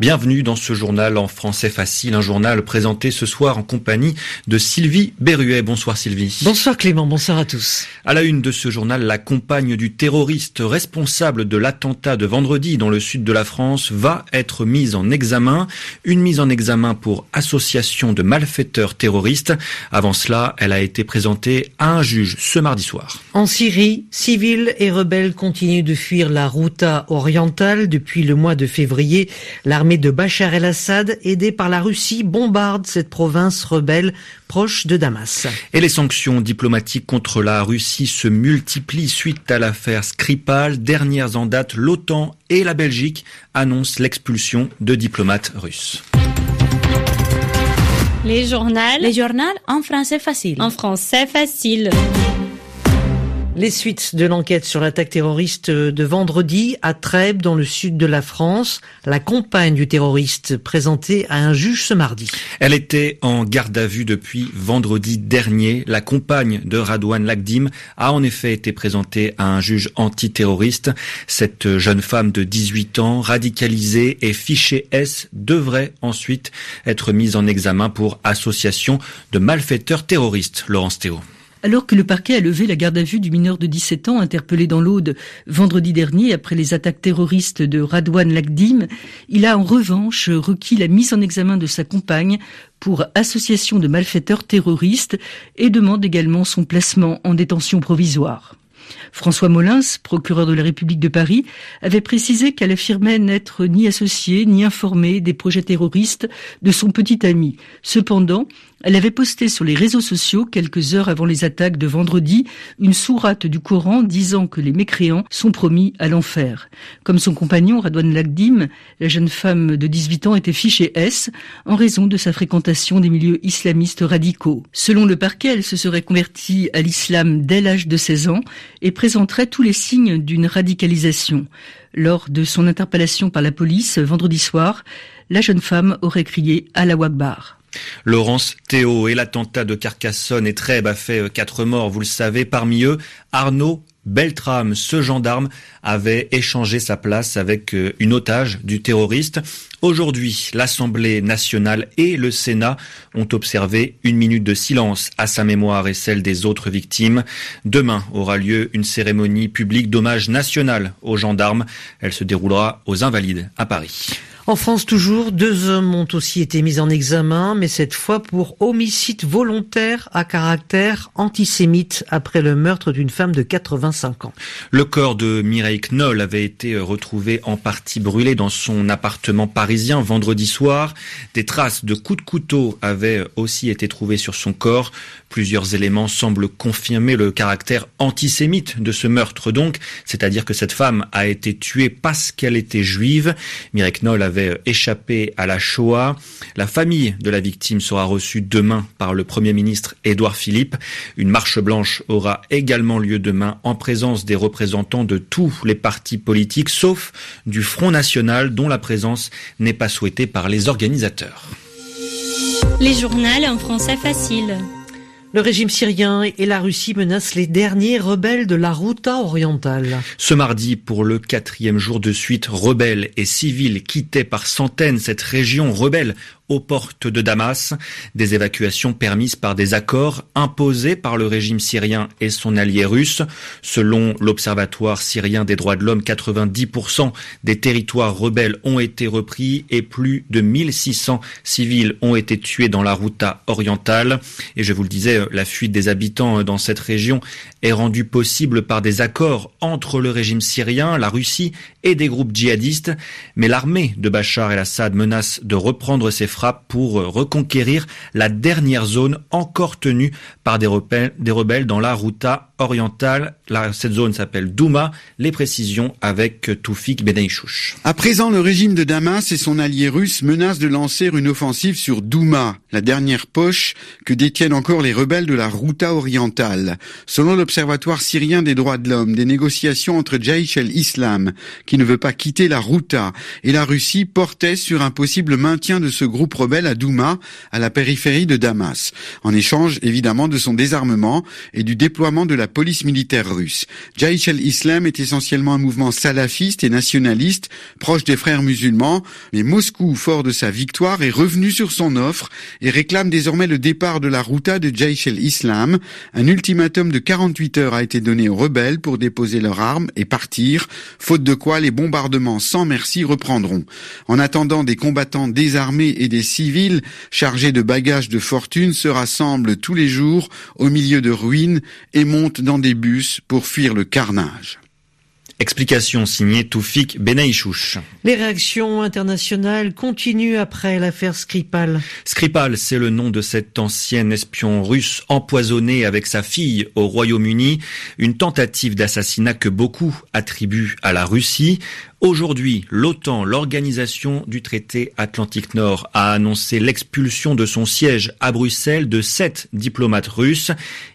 Bienvenue dans ce journal en français facile, un journal présenté ce soir en compagnie de Sylvie Berruet. Bonsoir Sylvie. Bonsoir Clément, bonsoir à tous. À la une de ce journal, la compagne du terroriste responsable de l'attentat de vendredi dans le sud de la France va être mise en examen. Une mise en examen pour association de malfaiteurs terroristes. Avant cela, elle a été présentée à un juge ce mardi soir. En Syrie, civils et rebelles continuent de fuir la Routa orientale depuis le mois de février. L'armée de Bachar el-Assad, aidée par la Russie, bombarde cette province rebelle proche de Damas. Et les sanctions diplomatiques contre la Russie se multiplient suite à l'affaire Skripal. Dernières en date, l'OTAN et la Belgique annoncent l'expulsion de diplomates russes. Les journaux. Les journaux en français facile. En français facile. Les suites de l'enquête sur l'attaque terroriste de vendredi à Trèbes dans le sud de la France, la compagne du terroriste présentée à un juge ce mardi. Elle était en garde à vue depuis vendredi dernier. La compagne de Radouane Lagdim a en effet été présentée à un juge antiterroriste. Cette jeune femme de 18 ans, radicalisée et fichée S, devrait ensuite être mise en examen pour association de malfaiteurs terroristes. Laurence Théo. Alors que le parquet a levé la garde à vue du mineur de 17 ans interpellé dans l'Aude vendredi dernier après les attaques terroristes de Radouane Lagdim, il a en revanche requis la mise en examen de sa compagne pour association de malfaiteurs terroristes et demande également son placement en détention provisoire. François Molins, procureur de la République de Paris, avait précisé qu'elle affirmait n'être ni associée ni informée des projets terroristes de son petit ami. Cependant, elle avait posté sur les réseaux sociaux, quelques heures avant les attaques de vendredi, une sourate du Coran disant que les mécréants sont promis à l'enfer. Comme son compagnon, Radouane Lagdim, la jeune femme de 18 ans était fichée S en raison de sa fréquentation des milieux islamistes radicaux. Selon le parquet, elle se serait convertie à l'islam dès l'âge de 16 ans et présenterait tous les signes d'une radicalisation. Lors de son interpellation par la police vendredi soir, la jeune femme aurait crié à la Wagbar. Laurence Théo et l'attentat de Carcassonne et Trèbes a fait quatre morts, vous le savez. Parmi eux, Arnaud Beltrame, ce gendarme, avait échangé sa place avec une otage du terroriste. Aujourd'hui, l'Assemblée nationale et le Sénat ont observé une minute de silence à sa mémoire et celle des autres victimes. Demain aura lieu une cérémonie publique d'hommage national aux gendarmes. Elle se déroulera aux Invalides à Paris. En France toujours, deux hommes ont aussi été mis en examen, mais cette fois pour homicide volontaire à caractère antisémite après le meurtre d'une femme de 85 ans. Le corps de Mireille Knoll avait été retrouvé en partie brûlé dans son appartement parisien vendredi soir. Des traces de coups de couteau avaient aussi été trouvées sur son corps. Plusieurs éléments semblent confirmer le caractère antisémite de ce meurtre donc, c'est-à-dire que cette femme a été tuée parce qu'elle était juive. Mireille Knoll avait échappé à la Shoah. La famille de la victime sera reçue demain par le Premier ministre Édouard Philippe. Une marche blanche aura également lieu demain en présence des représentants de tous les partis politiques, sauf du Front National dont la présence n'est pas souhaitée par les organisateurs. Les journaux en français facile. Le régime syrien et la Russie menacent les derniers rebelles de la Routa orientale. Ce mardi, pour le quatrième jour de suite, rebelles et civils quittaient par centaines cette région rebelle aux portes de Damas, des évacuations permises par des accords imposés par le régime syrien et son allié russe. Selon l'Observatoire syrien des droits de l'homme, 90% des territoires rebelles ont été repris et plus de 1600 civils ont été tués dans la Routa orientale. Et je vous le disais, la fuite des habitants dans cette région est rendue possible par des accords entre le régime syrien, la Russie et des groupes djihadistes. Mais l'armée de Bachar el-Assad menace de reprendre ses pour reconquérir la dernière zone encore tenue par des rebelles, des rebelles dans la Routa orientale. cette zone s'appelle Douma. Les précisions avec Toufik Benaïchouch. À présent, le régime de Damas et son allié russe menacent de lancer une offensive sur Douma, la dernière poche que détiennent encore les rebelles de la Routa orientale. Selon l'Observatoire syrien des droits de l'homme, des négociations entre Jaish el-Islam, qui ne veut pas quitter la Routa, et la Russie portaient sur un possible maintien de ce groupe rebelles à Douma, à la périphérie de Damas, en échange évidemment de son désarmement et du déploiement de la police militaire russe. Jaish al-Islam est essentiellement un mouvement salafiste et nationaliste, proche des frères musulmans, mais Moscou, fort de sa victoire, est revenu sur son offre et réclame désormais le départ de la Routa de Jaish al-Islam. Un ultimatum de 48 heures a été donné aux rebelles pour déposer leurs armes et partir, faute de quoi les bombardements sans merci reprendront. En attendant, des combattants désarmés et des civils chargés de bagages de fortune se rassemblent tous les jours au milieu de ruines et montent dans des bus pour fuir le carnage. Explication signée Toufik Benaïchouch. Les réactions internationales continuent après l'affaire Skripal. Skripal, c'est le nom de cet ancien espion russe empoisonné avec sa fille au Royaume-Uni. Une tentative d'assassinat que beaucoup attribuent à la Russie. Aujourd'hui, l'OTAN, l'organisation du traité Atlantique Nord, a annoncé l'expulsion de son siège à Bruxelles de sept diplomates russes.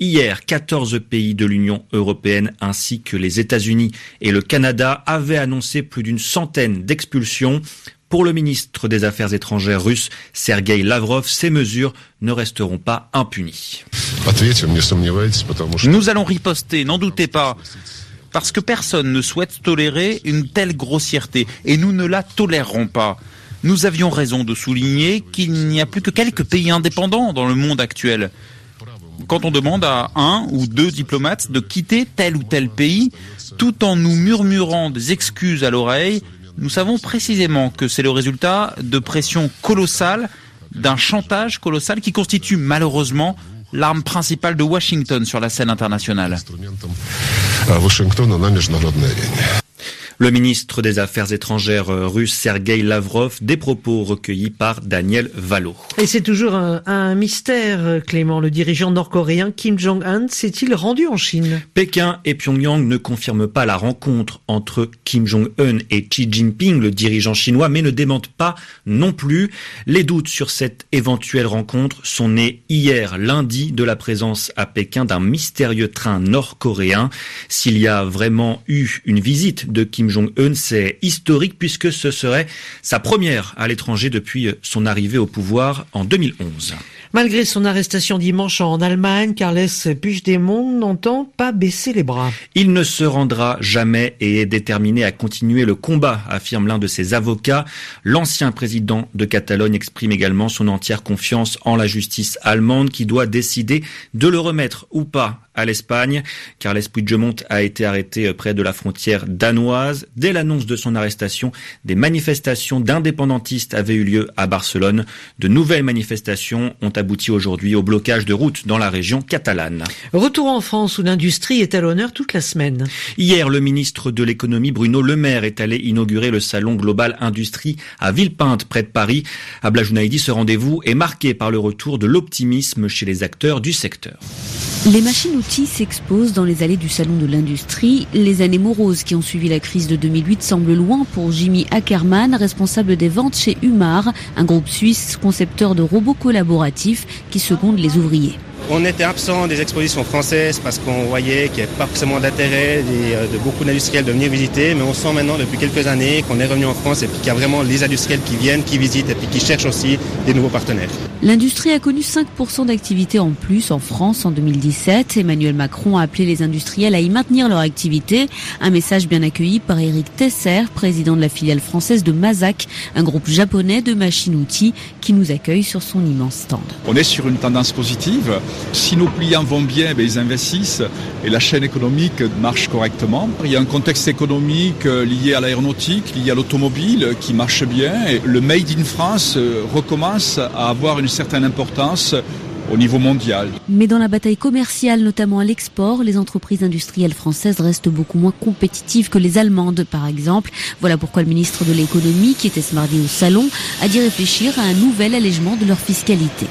Hier, 14 pays de l'Union européenne ainsi que les États-Unis et le Canada avaient annoncé plus d'une centaine d'expulsions. Pour le ministre des Affaires étrangères russe, Sergei Lavrov, ces mesures ne resteront pas impunies. Nous allons riposter, n'en doutez pas parce que personne ne souhaite tolérer une telle grossièreté, et nous ne la tolérerons pas. Nous avions raison de souligner qu'il n'y a plus que quelques pays indépendants dans le monde actuel. Quand on demande à un ou deux diplomates de quitter tel ou tel pays, tout en nous murmurant des excuses à l'oreille, nous savons précisément que c'est le résultat de pressions colossales, d'un chantage colossal qui constitue malheureusement l'arme principale de Washington sur la scène internationale. Le ministre des Affaires étrangères euh, russe Sergei Lavrov, des propos recueillis par Daniel Valo. Et c'est toujours un, mystère, euh, Clément. Le dirigeant nord-coréen Kim Jong-un s'est-il rendu en Chine? Pékin et Pyongyang ne confirment pas la rencontre entre Kim Jong-un et Xi Jinping, le dirigeant chinois, mais ne démentent pas non plus. Les doutes sur cette éventuelle rencontre sont nés hier, lundi, de la présence à Pékin d'un mystérieux train nord-coréen. S'il y a vraiment eu une visite de Kim Jong-un, c'est historique puisque ce serait sa première à l'étranger depuis son arrivée au pouvoir en 2011. Malgré son arrestation dimanche en Allemagne, Carles Puigdemont n'entend pas baisser les bras. Il ne se rendra jamais et est déterminé à continuer le combat, affirme l'un de ses avocats. L'ancien président de Catalogne exprime également son entière confiance en la justice allemande qui doit décider de le remettre ou pas à l'Espagne. Carles Puigdemont a été arrêté près de la frontière danoise. Dès l'annonce de son arrestation, des manifestations d'indépendantistes avaient eu lieu à Barcelone. De nouvelles manifestations ont abouti aujourd'hui au blocage de routes dans la région catalane. Retour en France où l'industrie est à l'honneur toute la semaine. Hier, le ministre de l'économie Bruno Le Maire est allé inaugurer le salon Global Industrie à Villepinte près de Paris. À Blajounaïdi, ce rendez-vous est marqué par le retour de l'optimisme chez les acteurs du secteur. Les machines-outils s'exposent dans les allées du Salon de l'Industrie. Les années moroses qui ont suivi la crise de 2008 semblent loin pour Jimmy Ackerman, responsable des ventes chez Humar, un groupe suisse concepteur de robots collaboratifs qui secondent les ouvriers. On était absent des expositions françaises parce qu'on voyait qu'il n'y avait pas forcément d'intérêt euh, de beaucoup d'industriels de venir visiter, mais on sent maintenant depuis quelques années qu'on est revenu en France et qu'il y a vraiment les industriels qui viennent, qui visitent et puis qui cherchent aussi des nouveaux partenaires. L'industrie a connu 5% d'activité en plus en France en 2017. Emmanuel Macron a appelé les industriels à y maintenir leur activité. Un message bien accueilli par Eric Tesser, président de la filiale française de Mazak, un groupe japonais de machines-outils qui nous accueille sur son immense stand. On est sur une tendance positive. Si nos clients vont bien, ben, ils investissent et la chaîne économique marche correctement. Il y a un contexte économique euh, lié à l'aéronautique, lié à l'automobile qui marche bien. Et le Made in France euh, recommence à avoir une certaine importance au niveau mondial. Mais dans la bataille commerciale, notamment à l'export, les entreprises industrielles françaises restent beaucoup moins compétitives que les allemandes, par exemple. Voilà pourquoi le ministre de l'économie, qui était ce mardi au salon, a dit réfléchir à un nouvel allègement de leur fiscalité.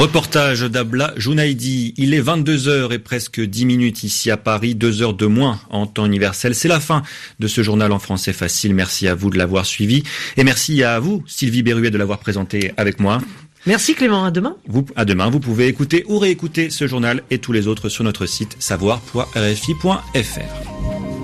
Reportage d'Abla Jounaidi. Il est 22h et presque 10 minutes ici à Paris, 2 heures de moins en temps universel. C'est la fin de ce journal en français facile. Merci à vous de l'avoir suivi. Et merci à vous, Sylvie Berruet, de l'avoir présenté avec moi. Merci Clément, à demain. Vous, à demain, vous pouvez écouter ou réécouter ce journal et tous les autres sur notre site savoir.rfi.fr.